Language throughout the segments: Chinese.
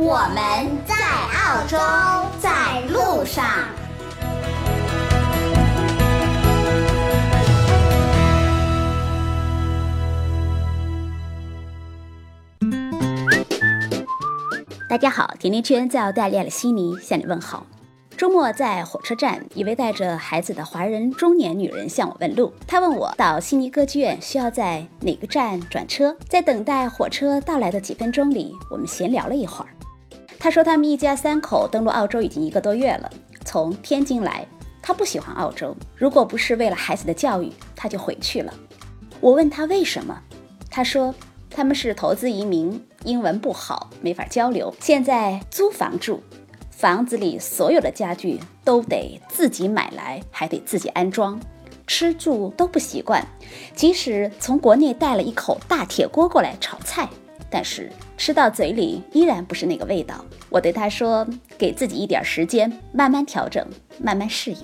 我们在澳洲，在路上。大家好，甜甜圈在澳大利亚的悉尼向你问好。周末在火车站，一位带着孩子的华人中年女人向我问路。她问我到悉尼歌剧院需要在哪个站转车。在等待火车到来的几分钟里，我们闲聊了一会儿。他说他们一家三口登陆澳洲已经一个多月了，从天津来。他不喜欢澳洲，如果不是为了孩子的教育，他就回去了。我问他为什么，他说他们是投资移民，英文不好，没法交流，现在租房住。房子里所有的家具都得自己买来，还得自己安装，吃住都不习惯。即使从国内带了一口大铁锅过来炒菜，但是吃到嘴里依然不是那个味道。我对他说：“给自己一点时间，慢慢调整，慢慢适应。”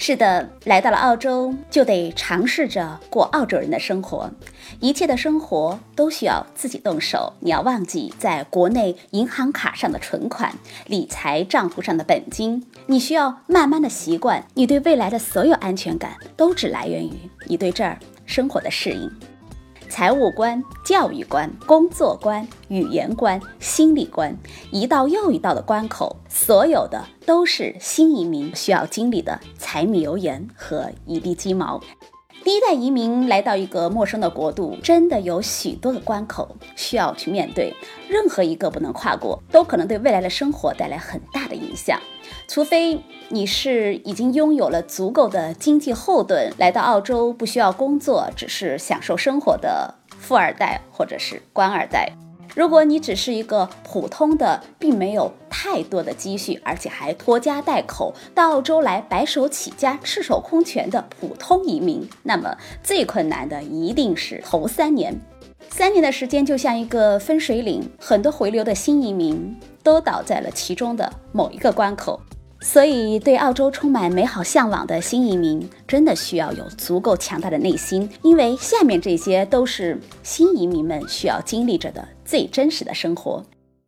是的，来到了澳洲，就得尝试着过澳洲人的生活。一切的生活都需要自己动手。你要忘记在国内银行卡上的存款、理财账户上的本金。你需要慢慢的习惯，你对未来的所有安全感都只来源于你对这儿生活的适应。财务观、教育观、工作观、语言观、心理观，一道又一道的关口，所有的都是新移民需要经历的柴米油盐和一地鸡毛。第一代移民来到一个陌生的国度，真的有许多的关口需要去面对，任何一个不能跨过，都可能对未来的生活带来很大的影响。除非你是已经拥有了足够的经济后盾，来到澳洲不需要工作，只是享受生活的富二代或者是官二代。如果你只是一个普通的，并没有太多的积蓄，而且还拖家带口到澳洲来白手起家、赤手空拳的普通移民，那么最困难的一定是头三年。三年的时间就像一个分水岭，很多回流的新移民都倒在了其中的某一个关口。所以，对澳洲充满美好向往的新移民，真的需要有足够强大的内心，因为下面这些都是新移民们需要经历着的最真实的生活。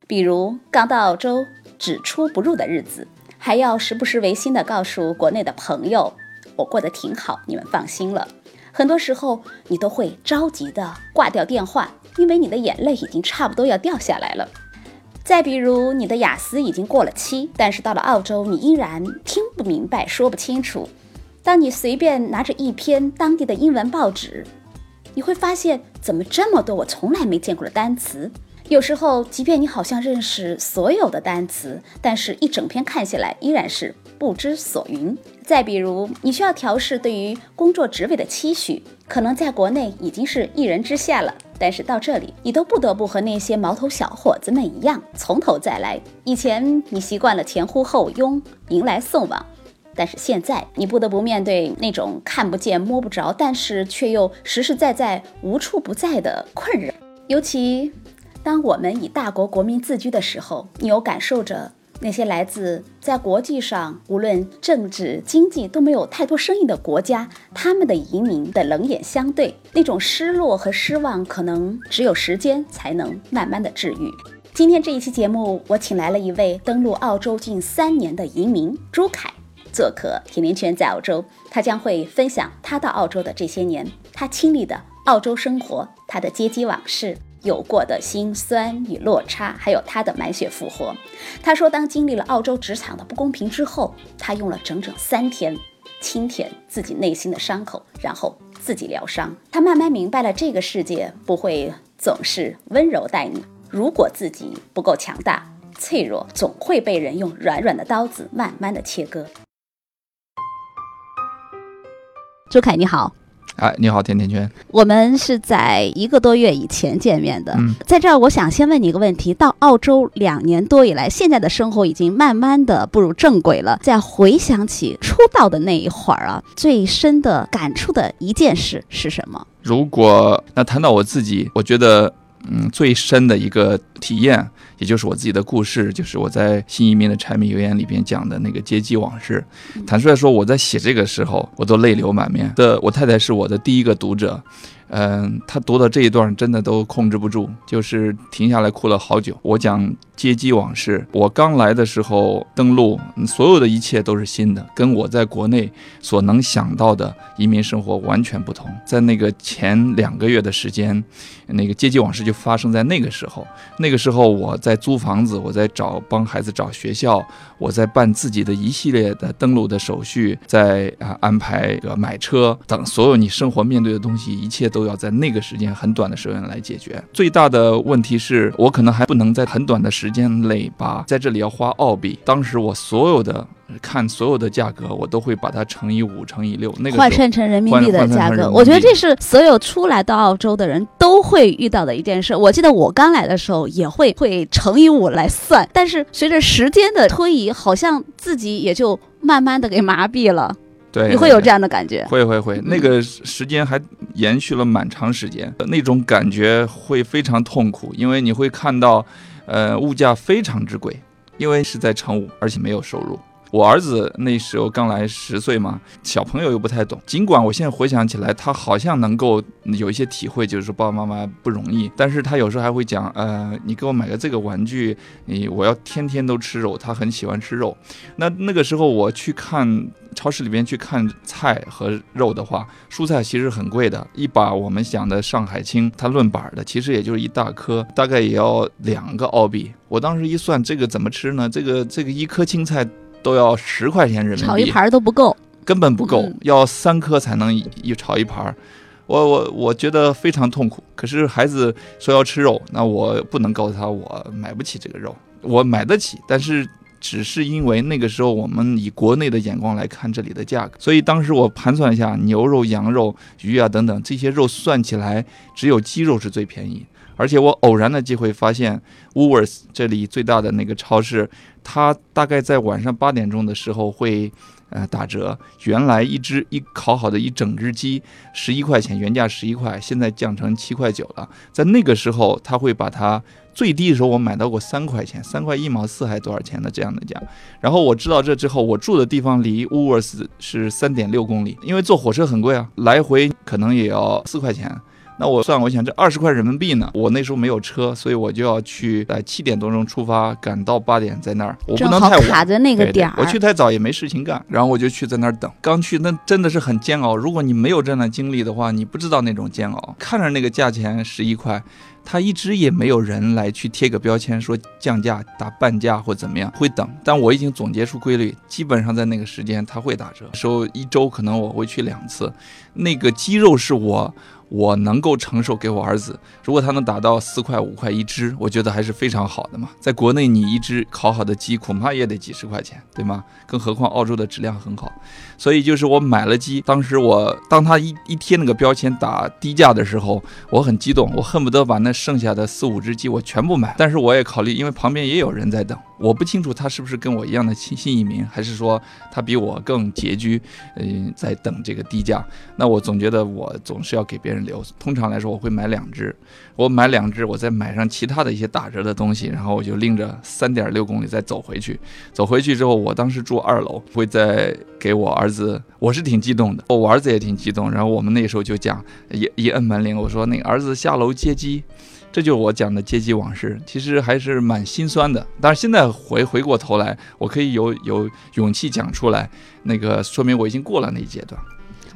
比如，刚到澳洲只出不入的日子，还要时不时违心的告诉国内的朋友：“我过得挺好，你们放心了。”很多时候，你都会着急的挂掉电话，因为你的眼泪已经差不多要掉下来了。再比如，你的雅思已经过了期，但是到了澳洲，你依然听不明白、说不清楚。当你随便拿着一篇当地的英文报纸，你会发现怎么这么多我从来没见过的单词。有时候，即便你好像认识所有的单词，但是一整篇看下来依然是不知所云。再比如，你需要调试对于工作职位的期许，可能在国内已经是一人之下了，但是到这里，你都不得不和那些毛头小伙子们一样，从头再来。以前你习惯了前呼后拥，迎来送往，但是现在你不得不面对那种看不见摸不着，但是却又实实在在无处不在的困扰，尤其。当我们以大国国民自居的时候，你有感受着那些来自在国际上无论政治经济都没有太多声音的国家，他们的移民的冷眼相对，那种失落和失望，可能只有时间才能慢慢的治愈。今天这一期节目，我请来了一位登陆澳洲近三年的移民朱凯，做客甜甜圈在澳洲，他将会分享他到澳洲的这些年，他经历的澳洲生活，他的阶级往事。有过的辛酸与落差，还有他的满血复活。他说，当经历了澳洲职场的不公平之后，他用了整整三天清舔自己内心的伤口，然后自己疗伤。他慢慢明白了，这个世界不会总是温柔待你。如果自己不够强大、脆弱，总会被人用软软的刀子慢慢的切割。朱凯，你好。哎，你好，甜甜圈。我们是在一个多月以前见面的，嗯在这儿我想先问你一个问题：到澳洲两年多以来，现在的生活已经慢慢的步入正轨了。再回想起出道的那一会儿啊，最深的感触的一件事是什么？如果那谈到我自己，我觉得嗯最深的一个体验，也就是我自己的故事，就是我在新移民的柴米油盐里边讲的那个阶级往事。坦率说，我在写这个时候，我都泪流满面的。我太太是我的第一个读者。嗯，她读到这一段真的都控制不住，就是停下来哭了好久。我讲阶级往事，我刚来的时候登陆，所有的一切都是新的，跟我在国内所能想到的移民生活完全不同。在那个前两个月的时间，那个阶级往事就发生在那个时候。那个时候我在租房子，我在找帮孩子找学校，我在办自己的一系列的登录的手续，在啊安排呃买车等所有你生活面对的东西，一切都要在那个时间很短的时间来解决。最大的问题是我可能还不能在很短的时间内把在这里要花澳币，当时我所有的看所有的价格，我都会把它乘以五乘以六，那个换算成人民币的价格，我觉得这是所有初来到澳洲的人都会遇到的一件事。我记得我刚来的时候也会会乘以五来算，但是随着时间的推移，好像自己也就慢慢的给麻痹了。对，你会有这样的感觉？会会会，那个时间还延续了蛮长时间，那种感觉会非常痛苦，因为你会看到，呃，物价非常之贵，因为是在乘五，而且没有收入。我儿子那时候刚来十岁嘛，小朋友又不太懂。尽管我现在回想起来，他好像能够有一些体会，就是说爸爸妈妈不容易，但是他有时候还会讲，呃，你给我买个这个玩具，你我要天天都吃肉，他很喜欢吃肉。那那个时候我去看超市里边去看菜和肉的话，蔬菜其实很贵的，一把我们讲的上海青，它论板的，其实也就是一大颗，大概也要两个澳币。我当时一算，这个怎么吃呢？这个这个一颗青菜都要十块钱人民币，炒一盘儿都不够。根本不够嗯，要三颗才能一一炒一盘儿。我我我觉得非常痛苦。可是孩子说要吃肉，那我不能告诉他我买不起这个肉，我买得起，但是。只是因为那个时候我们以国内的眼光来看这里的价格，所以当时我盘算一下，牛肉、羊肉、鱼啊等等这些肉算起来，只有鸡肉是最便宜。而且我偶然的机会发现，Woolworths 这里最大的那个超市，它大概在晚上八点钟的时候会呃打折。原来一只一烤好的一整只鸡十一块钱，原价十一块，现在降成七块九了。在那个时候，他会把它最低的时候我买到过三块钱，三块一毛四还多少钱的这样的价。然后我知道这之后，我住的地方离 w o o l w o r t h 是三点六公里，因为坐火车很贵啊，来回可能也要四块钱。那我算，我想这二十块人民币呢，我那时候没有车，所以我就要去在七点多钟出发，赶到八点在那儿，我不能太晚。卡在那个对对点儿。我去太早也没事情干，然后我就去在那儿等。刚去那真的是很煎熬，如果你没有这样的经历的话，你不知道那种煎熬。看着那个价钱十一块，他一直也没有人来去贴个标签说降价、打半价或怎么样，会等。但我已经总结出规律，基本上在那个时间它会打折。时候一周可能我会去两次，那个鸡肉是我。我能够承受给我儿子，如果他能达到四块五块一只，我觉得还是非常好的嘛。在国内，你一只烤好的鸡恐怕也得几十块钱，对吗？更何况澳洲的质量很好，所以就是我买了鸡，当时我当他一一贴那个标签打低价的时候，我很激动，我恨不得把那剩下的四五只鸡我全部买。但是我也考虑，因为旁边也有人在等，我不清楚他是不是跟我一样的新新移民，还是说他比我更拮据，嗯、在等这个低价。那我总觉得我总是要给别人留。通常来说，我会买两只，我买两只，我再买上其他的一些打折的东西，然后我就拎着三点六公里再走回去。走回去之后，我当时住二楼，会再给我儿子，我是挺激动的，我儿子也挺激动。然后我们那时候就讲，一一摁门铃，我说那个儿子下楼接机。这就是我讲的阶级往事，其实还是蛮心酸的。但是现在回回过头来，我可以有有勇气讲出来，那个说明我已经过了那一阶段。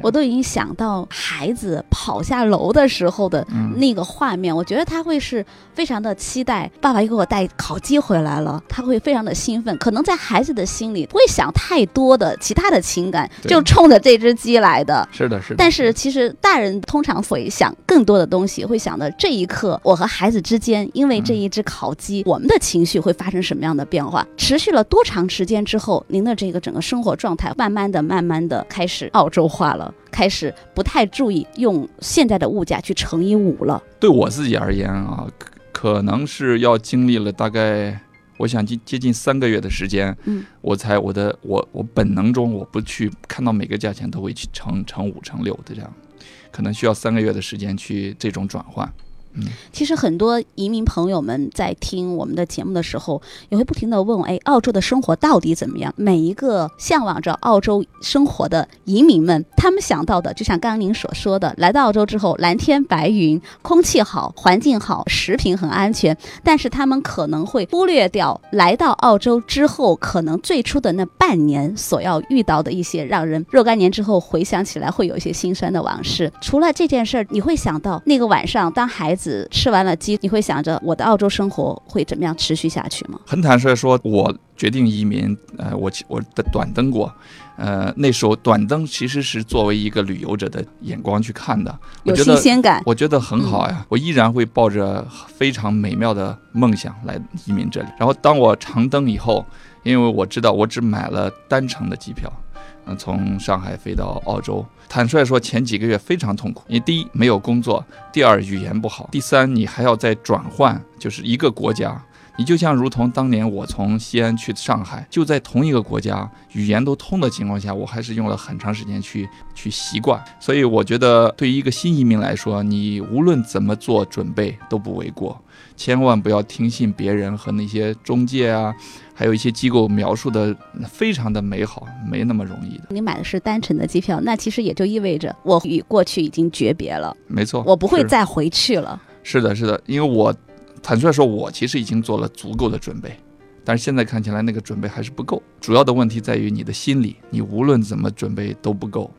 我都已经想到孩子跑下楼的时候的嗯那个画面，我觉得他会是非常的期待，爸爸又给我带烤鸡回来了，他会非常的兴奋。可能在孩子的心里不会想太多的其他的情感，就冲着这只鸡来的。是的，是的。但是其实大人通常会想更多的东西，会想到这一刻我和孩子之间，因为这一只烤鸡，我们的情绪会发生什么样的变化？持续了多长时间之后，您的这个整个生活状态慢慢的、慢慢的开始澳洲化了？了，开始不太注意用现在的物价去乘以五了？对我自己而言啊，可可能是要经历了大概，我想接接近三个月的时间，嗯，我才我的我我本能中我不去看到每个价钱都会去乘乘五乘六的这样，可能需要三个月的时间去这种转换。其实很多移民朋友们在听我们的节目的时候，也会不停的问：哎，澳洲的生活到底怎么样？每一个向往着澳洲生活的移民们，他们想到的，就像刚刚您所说的，来到澳洲之后，蓝天白云，空气好，环境好，食品很安全，但是他们可能会忽略掉来到澳洲之后，可能最初的那半年所要遇到的一些让人若干年之后回想起来会有一些心酸的往事。除了这件事儿，你会想到那个晚上，当孩子。吃完了鸡，你会想着我的澳洲生活会怎么样持续下去吗？很坦率说，我决定移民，呃，我我的短登过，呃，那时候短登其实是作为一个旅游者的眼光去看的，有新鲜感，我觉得很好呀。我依然会抱着非常美妙的梦想来移民这里。然后当我长登以后，因为我知道我只买了单程的机票。嗯，从上海飞到澳洲，坦率说，前几个月非常痛苦。你第一没有工作，第二语言不好，第三你还要再转换，就是一个国家。你就像如同当年我从西安去上海，就在同一个国家，语言都通的情况下，我还是用了很长时间去去习惯。所以我觉得，对于一个新移民来说，你无论怎么做准备都不为过。千万不要听信别人和那些中介啊，还有一些机构描述的非常的美好，没那么容易的。你买的是单程的机票，那其实也就意味着我与过去已经诀别了。没错，我不会再回去了。是的，是的，因为我。坦率说，我其实已经做了足够的准备，但是现在看起来那个准备还是不够。主要的问题在于你的心理，你无论怎么准备都不够，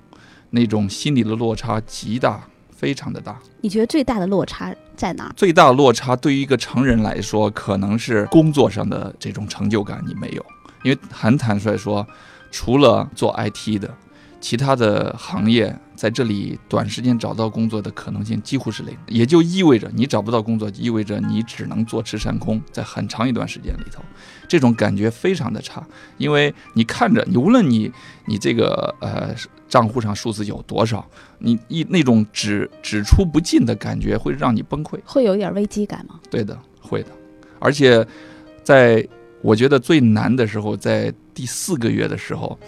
那种心理的落差极大，非常的大。你觉得最大的落差在哪？最大落差对于一个成人来说，可能是工作上的这种成就感你没有，因为很坦率说，除了做 IT 的。其他的行业在这里短时间找到工作的可能性几乎是零，也就意味着你找不到工作，意味着你只能坐吃山空，在很长一段时间里头，这种感觉非常的差，因为你看着你，无论你你这个呃账户上数字有多少，你一那种只只出不进的感觉会让你崩溃，会有一点危机感吗？对的，会的，而且在我觉得最难的时候，在第四个月的时候。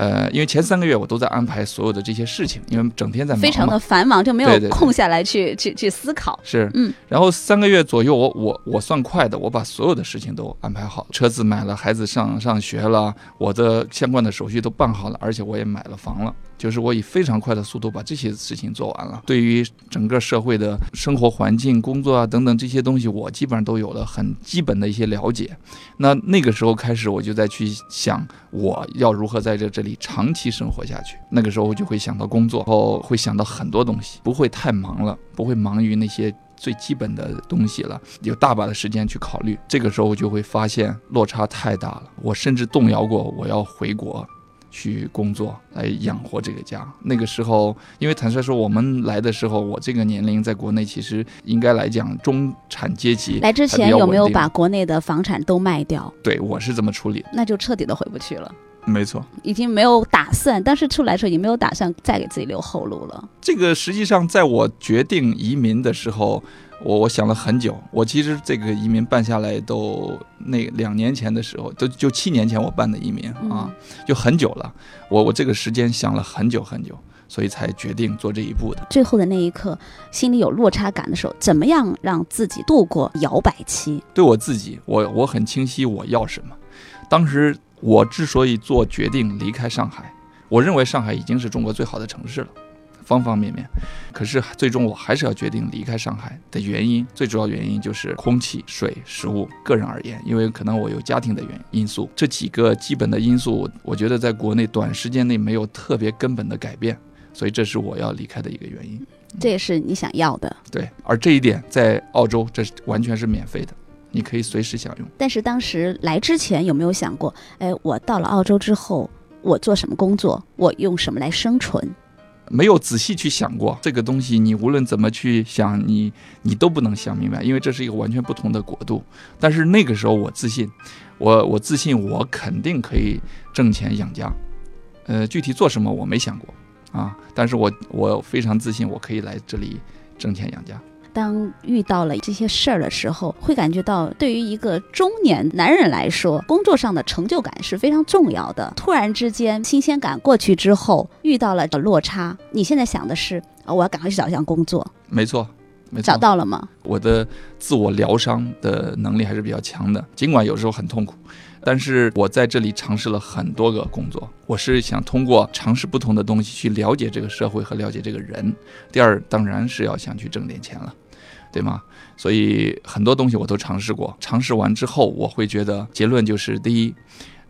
呃，因为前三个月我都在安排所有的这些事情，因为整天在忙，非常的繁忙，就没有空下来去去去思考。是，嗯，然后三个月左右，我我我算快的，我把所有的事情都安排好，车子买了，孩子上上学了，我的相关的手续都办好了，而且我也买了房了。就是我以非常快的速度把这些事情做完了。对于整个社会的生活环境、工作啊等等这些东西，我基本上都有了很基本的一些了解。那那个时候开始，我就在去想我要如何在这这里长期生活下去。那个时候我就会想到工作，然后会想到很多东西，不会太忙了，不会忙于那些最基本的东西了，有大把的时间去考虑。这个时候我就会发现落差太大了，我甚至动摇过我要回国。去工作来养活这个家。那个时候，因为坦率说，我们来的时候，我这个年龄在国内其实应该来讲中产阶级。来之前有没有把国内的房产都卖掉？对，我是这么处理。那就彻底的回不去了。没错，已经没有打算，当时出来的时候也没有打算再给自己留后路了。这个实际上在我决定移民的时候。我我想了很久，我其实这个移民办下来都那两年前的时候，都就七年前我办的移民啊，就很久了。我我这个时间想了很久很久，所以才决定做这一步的。最后的那一刻，心里有落差感的时候，怎么样让自己度过摇摆期？对我自己，我我很清晰我要什么。当时我之所以做决定离开上海，我认为上海已经是中国最好的城市了。方方面面，可是最终我还是要决定离开上海的原因，最主要原因就是空气、水、食物。个人而言，因为可能我有家庭的原因素，这几个基本的因素，我觉得在国内短时间内没有特别根本的改变，所以这是我要离开的一个原因。这也是你想要的。对，而这一点在澳洲，这是完全是免费的，你可以随时享用。但是当时来之前有没有想过，哎，我到了澳洲之后，我做什么工作，我用什么来生存？没有仔细去想过这个东西，你无论怎么去想，你你都不能想明白，因为这是一个完全不同的国度。但是那个时候我自信，我我自信我肯定可以挣钱养家。呃，具体做什么我没想过，啊，但是我我非常自信，我可以来这里挣钱养家。当遇到了这些事儿的时候，会感觉到对于一个中年男人来说，工作上的成就感是非常重要的。突然之间，新鲜感过去之后，遇到了落差，你现在想的是啊，我要赶快去找一项工作。没错。找到了吗？我的自我疗伤的能力还是比较强的，尽管有时候很痛苦。但是我在这里尝试了很多个工作，我是想通过尝试不同的东西去了解这个社会和了解这个人。第二，当然是要想去挣点钱了，对吗？所以很多东西我都尝试过，尝试完之后，我会觉得结论就是：第一，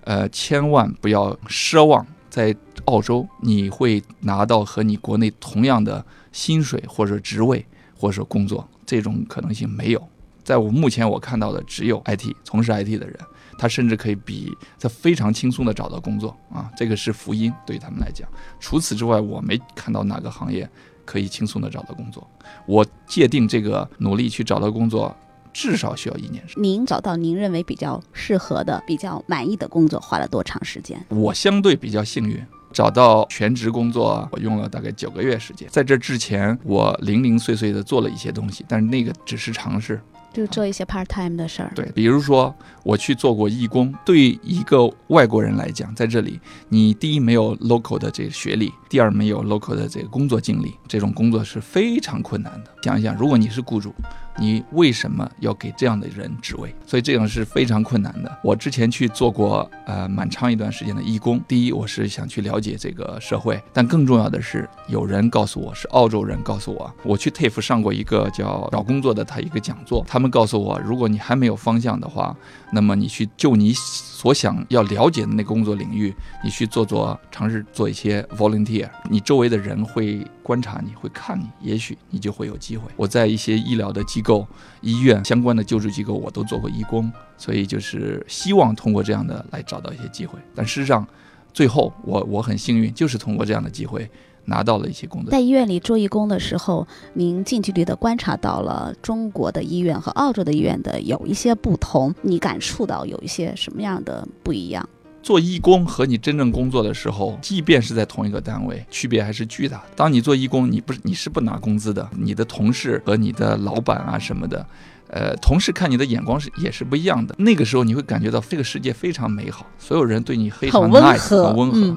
呃，千万不要奢望在澳洲你会拿到和你国内同样的薪水或者职位或者工作，这种可能性没有。在我目前我看到的只有 IT 从事 IT 的人。他甚至可以比他非常轻松的找到工作啊，这个是福音对于他们来讲。除此之外，我没看到哪个行业可以轻松的找到工作。我界定这个努力去找到工作，至少需要一年。您找到您认为比较适合的、比较满意的工作花了多长时间？我相对比较幸运，找到全职工作我用了大概九个月时间。在这之前，我零零碎碎的做了一些东西，但是那个只是尝试。就做一些 part time 的事儿，对，比如说我去做过义工。对一个外国人来讲，在这里，你第一没有 local 的这个学历，第二没有 local 的这个工作经历，这种工作是非常困难的。想一想，如果你是雇主。你为什么要给这样的人职位？所以这样是非常困难的。我之前去做过呃蛮长一段时间的义工。第一，我是想去了解这个社会，但更重要的是，有人告诉我是澳洲人告诉我，我去 TAFE 上过一个叫找工作的他一个讲座，他们告诉我，如果你还没有方向的话，那么你去就你所想要了解的那个工作领域，你去做做尝试做一些 volunteer，你周围的人会观察你，会看你，也许你就会有机会。我在一些医疗的机机构、医院相关的救助机构，我都做过义工，所以就是希望通过这样的来找到一些机会。但事实上，最后我我很幸运，就是通过这样的机会。拿到了一些工作，在医院里做义工的时候，您近距离的观察到了中国的医院和澳洲的医院的有一些不同，你感触到有一些什么样的不一样？做义工和你真正工作的时候，即便是在同一个单位，区别还是巨大。当你做义工，你不是你是不拿工资的，你的同事和你的老板啊什么的，呃，同事看你的眼光是也是不一样的。那个时候你会感觉到这个世界非常美好，所有人对你非常 nice，很温和。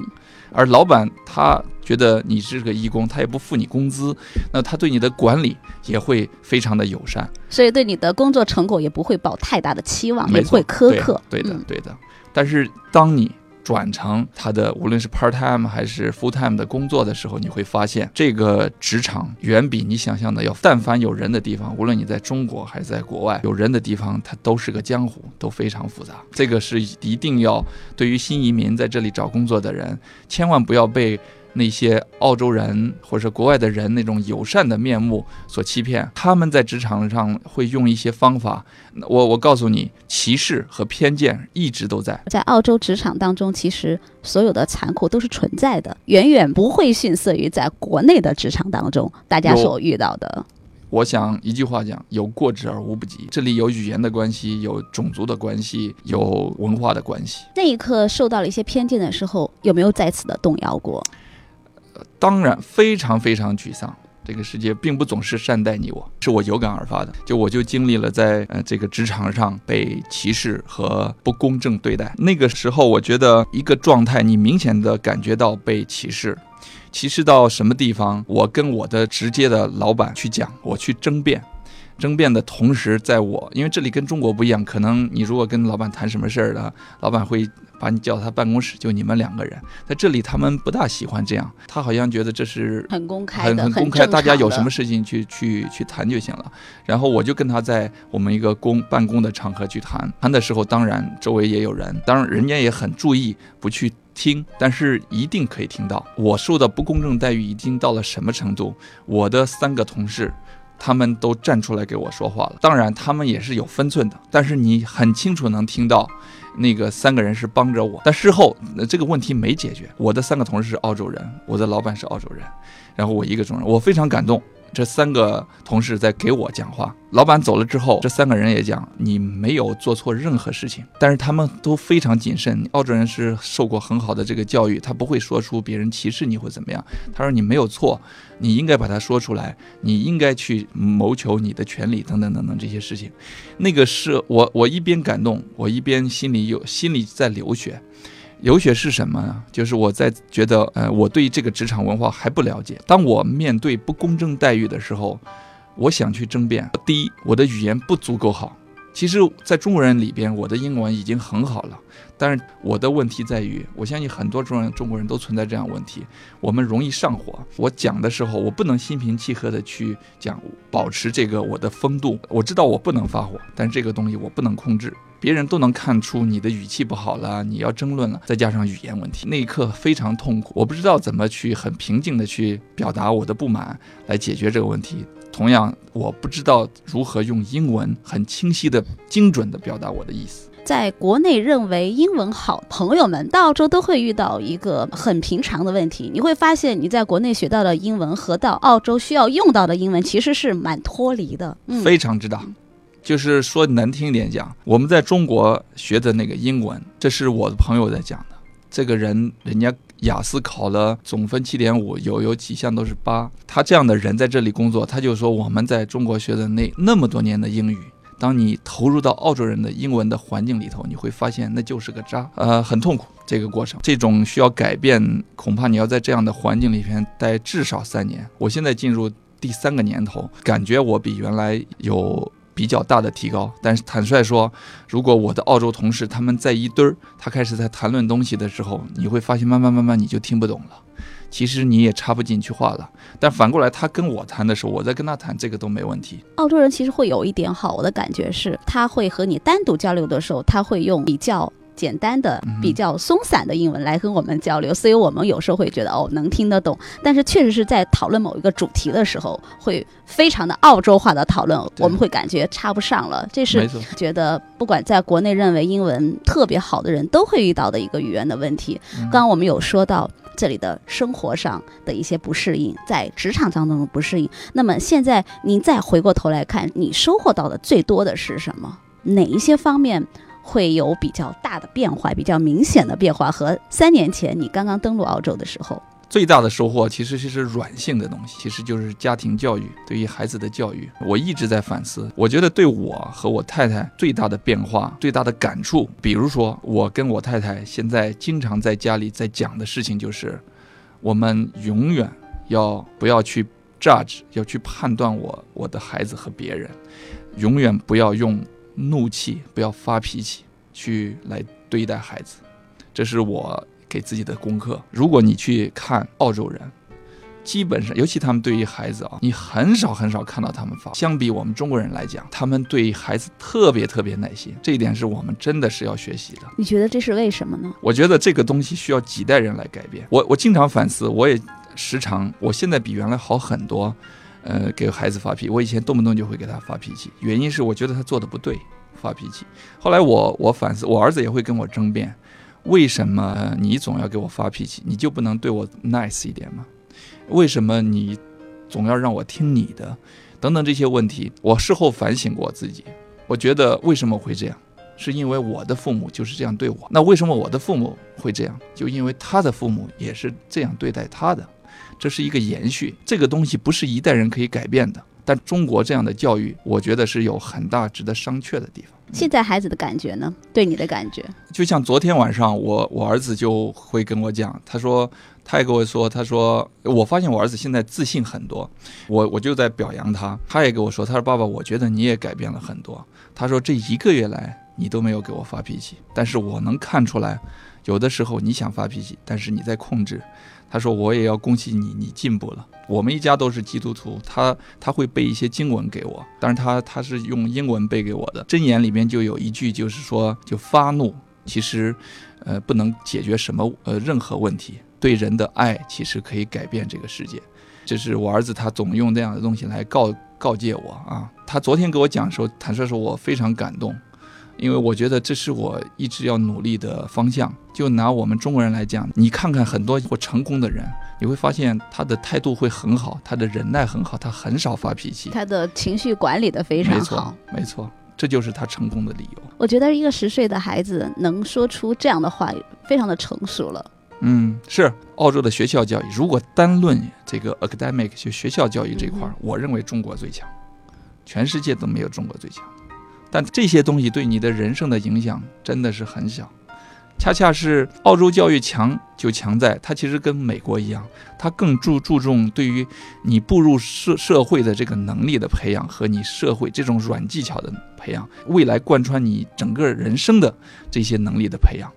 而老板他觉得你是个义工，他也不付你工资，那他对你的管理也会非常的友善，所以对你的工作成果也不会抱太大的期望，也会苛刻。对的，对的。但是当你转成他的无论是 part time 还是 full time 的工作的时候，你会发现这个职场远比你想象的要。但凡有人的地方，无论你在中国还是在国外，有人的地方，它都是个江湖，都非常复杂。这个是一定要对于新移民在这里找工作的人，千万不要被。那些澳洲人或者国外的人那种友善的面目所欺骗，他们在职场上会用一些方法。我我告诉你，歧视和偏见一直都在。在澳洲职场当中，其实所有的残酷都是存在的，远远不会逊色于在国内的职场当中大家所遇到的。我想一句话讲，有过之而无不及。这里有语言的关系，有种族的关系，有文化的关系。那一刻受到了一些偏见的时候，有没有再次的动摇过？当然非常非常沮丧，这个世界并不总是善待你我，是我有感而发的。就我就经历了在呃这个职场上被歧视和不公正对待，那个时候我觉得一个状态，你明显的感觉到被歧视，歧视到什么地方？我跟我的直接的老板去讲，我去争辩。争辩的同时，在我因为这里跟中国不一样，可能你如果跟老板谈什么事儿的，老板会把你叫到他办公室，就你们两个人。在这里，他们不大喜欢这样，他好像觉得这是很公开、很很公开，大家有什么事情去去去谈就行了。然后我就跟他在我们一个公办公的场合去谈，谈的时候，当然周围也有人，当然人家也很注意不去听，但是一定可以听到我受的不公正待遇已经到了什么程度。我的三个同事。他们都站出来给我说话了，当然他们也是有分寸的，但是你很清楚能听到，那个三个人是帮着我，但事后这个问题没解决。我的三个同事是澳洲人，我的老板是澳洲人，然后我一个中人，我非常感动，这三个同事在给我讲话。老板走了之后，这三个人也讲你没有做错任何事情，但是他们都非常谨慎。澳洲人是受过很好的这个教育，他不会说出别人歧视你或怎么样。他说你没有错，你应该把它说出来，你应该去谋求你的权利等等等等这些事情。那个是我我一边感动，我一边心里有心里在流血。留学是什么呢？就是我在觉得，呃，我对这个职场文化还不了解。当我面对不公正待遇的时候，我想去争辩。第一，我的语言不足够好。其实，在中国人里边，我的英文已经很好了。但是我的问题在于，我相信很多中人中国人都存在这样问题，我们容易上火。我讲的时候，我不能心平气和的去讲，保持这个我的风度。我知道我不能发火，但这个东西我不能控制。别人都能看出你的语气不好了，你要争论了，再加上语言问题，那一刻非常痛苦。我不知道怎么去很平静的去表达我的不满，来解决这个问题。同样，我不知道如何用英文很清晰的、精准的表达我的意思。在国内认为英文好，朋友们到澳洲都会遇到一个很平常的问题。你会发现，你在国内学到的英文和到澳洲需要用到的英文其实是蛮脱离的。嗯，非常之大。就是说难听点讲，我们在中国学的那个英文，这是我的朋友在讲的。这个人，人家。雅思考了总分七点五，有有几项都是八。他这样的人在这里工作，他就说我们在中国学的那那么多年的英语，当你投入到澳洲人的英文的环境里头，你会发现那就是个渣，呃，很痛苦这个过程。这种需要改变，恐怕你要在这样的环境里边待至少三年。我现在进入第三个年头，感觉我比原来有。比较大的提高，但是坦率说，如果我的澳洲同事他们在一堆儿，他开始在谈论东西的时候，你会发现慢慢慢慢你就听不懂了，其实你也插不进去话了。但反过来，他跟我谈的时候，我在跟他谈，这个都没问题。澳洲人其实会有一点好，我的感觉是，他会和你单独交流的时候，他会用比较。简单的、比较松散的英文来跟我们交流，所以我们有时候会觉得哦能听得懂，但是确实是在讨论某一个主题的时候，会非常的澳洲化的讨论，我们会感觉插不上了。这是觉得不管在国内认为英文特别好的人都会遇到的一个语言的问题。刚刚我们有说到这里的生活上的一些不适应，在职场当中的不适应。那么现在您再回过头来看，你收获到的最多的是什么？哪一些方面？会有比较大的变化，比较明显的变化，和三年前你刚刚登陆澳洲的时候，最大的收获其实是软性的东西，其实就是家庭教育对于孩子的教育。我一直在反思，我觉得对我和我太太最大的变化、最大的感触，比如说我跟我太太现在经常在家里在讲的事情，就是我们永远要不要去 judge，要去判断我我的孩子和别人，永远不要用。怒气不要发脾气，去来对待孩子，这是我给自己的功课。如果你去看澳洲人，基本上，尤其他们对于孩子啊，你很少很少看到他们发。相比我们中国人来讲，他们对孩子特别特别耐心，这一点是我们真的是要学习的。你觉得这是为什么呢？我觉得这个东西需要几代人来改变。我我经常反思，我也时常，我现在比原来好很多。呃，给孩子发脾气，我以前动不动就会给他发脾气，原因是我觉得他做的不对，发脾气。后来我我反思，我儿子也会跟我争辩，为什么你总要给我发脾气？你就不能对我 nice 一点吗？为什么你总要让我听你的？等等这些问题，我事后反省过自己，我觉得为什么会这样？是因为我的父母就是这样对我。那为什么我的父母会这样？就因为他的父母也是这样对待他的。这是一个延续，这个东西不是一代人可以改变的。但中国这样的教育，我觉得是有很大值得商榷的地方。现在孩子的感觉呢？对你的感觉？就像昨天晚上，我我儿子就会跟我讲，他说，他也跟我说，他说，我发现我儿子现在自信很多，我我就在表扬他。他也跟我说，他说爸爸，我觉得你也改变了很多。他说这一个月来你都没有给我发脾气，但是我能看出来，有的时候你想发脾气，但是你在控制。他说：“我也要恭喜你，你进步了。我们一家都是基督徒，他他会背一些经文给我，但是他他是用英文背给我的。箴言里面就有一句，就是说，就发怒其实，呃，不能解决什么呃任何问题。对人的爱其实可以改变这个世界。这是我儿子，他总用这样的东西来告告诫我啊。他昨天给我讲的时候，坦率说，我非常感动。因为我觉得这是我一直要努力的方向。就拿我们中国人来讲，你看看很多或成功的人，你会发现他的态度会很好，他的忍耐很好，他很少发脾气，他的情绪管理的非常好。没错，没错，这就是他成功的理由。我觉得一个十岁的孩子能说出这样的话，非常的成熟了。嗯，是澳洲的学校教育。如果单论这个 academic 就学校教育这块儿，我认为中国最强，全世界都没有中国最强。但这些东西对你的人生的影响真的是很小。恰恰是澳洲教育强就强在它其实跟美国一样，它更注注重对于你步入社社会的这个能力的培养和你社会这种软技巧的培养，未来贯穿你整个人生的这些能力的培养。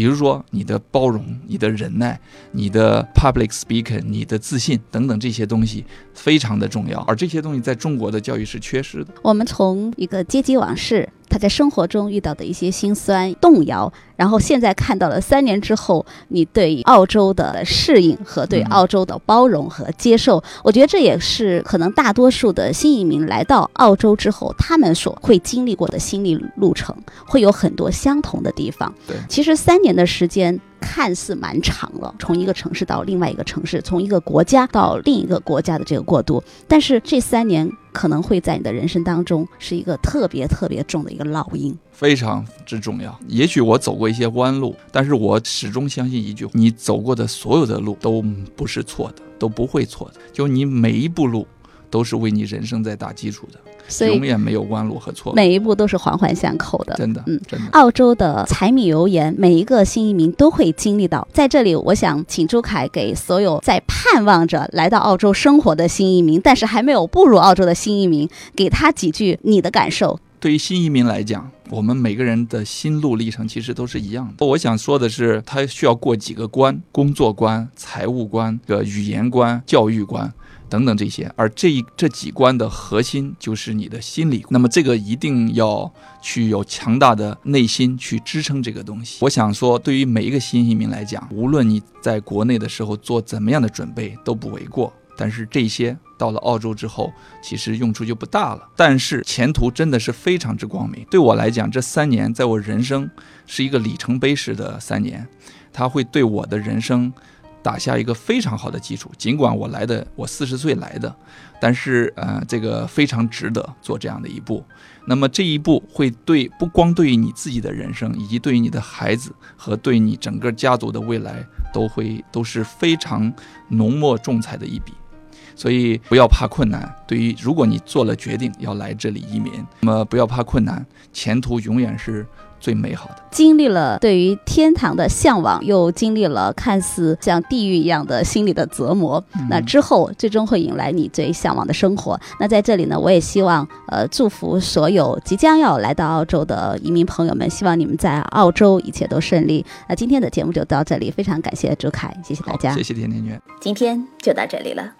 比如说你的包容、你的忍耐、你的 public speaking、你的自信等等这些东西非常的重要，而这些东西在中国的教育是缺失的。我们从一个阶级往事。他在生活中遇到的一些心酸、动摇，然后现在看到了三年之后你对澳洲的适应和对澳洲的包容和接受，我觉得这也是可能大多数的新移民来到澳洲之后他们所会经历过的心理路程，会有很多相同的地方。对，其实三年的时间。看似蛮长了，从一个城市到另外一个城市，从一个国家到另一个国家的这个过渡，但是这三年可能会在你的人生当中是一个特别特别重的一个烙印，非常之重要。也许我走过一些弯路，但是我始终相信一句：你走过的所有的路都不是错的，都不会错的。就你每一步路。都是为你人生在打基础的，所以永远没有弯路和错。每一步都是环环相扣的，真的，嗯，真的。澳洲的柴米油盐，每一个新移民都会经历到。在这里，我想请朱凯给所有在盼望着来到澳洲生活的新移民，但是还没有步入澳洲的新移民，给他几句你的感受。对于新移民来讲，我们每个人的心路历程其实都是一样的。我想说的是，他需要过几个关：工作关、财务关、个语言关、教育关。等等这些，而这一这几关的核心就是你的心理。那么这个一定要去有强大的内心去支撑这个东西。我想说，对于每一个新移民来讲，无论你在国内的时候做怎么样的准备都不为过。但是这些到了澳洲之后，其实用处就不大了。但是前途真的是非常之光明。对我来讲，这三年在我人生是一个里程碑式的三年，它会对我的人生。打下一个非常好的基础。尽管我来的，我四十岁来的，但是呃，这个非常值得做这样的一步。那么这一步会对不光对于你自己的人生，以及对于你的孩子和对你整个家族的未来，都会都是非常浓墨重彩的一笔。所以不要怕困难。对于如果你做了决定要来这里移民，那么不要怕困难，前途永远是。最美好的，经历了对于天堂的向往，又经历了看似像地狱一样的心理的折磨。那之后，最终会迎来你最向往的生活。那在这里呢，我也希望，呃，祝福所有即将要来到澳洲的移民朋友们，希望你们在澳洲一切都顺利。那今天的节目就到这里，非常感谢朱凯，谢谢大家，谢谢甜甜圈，今天就到这里了。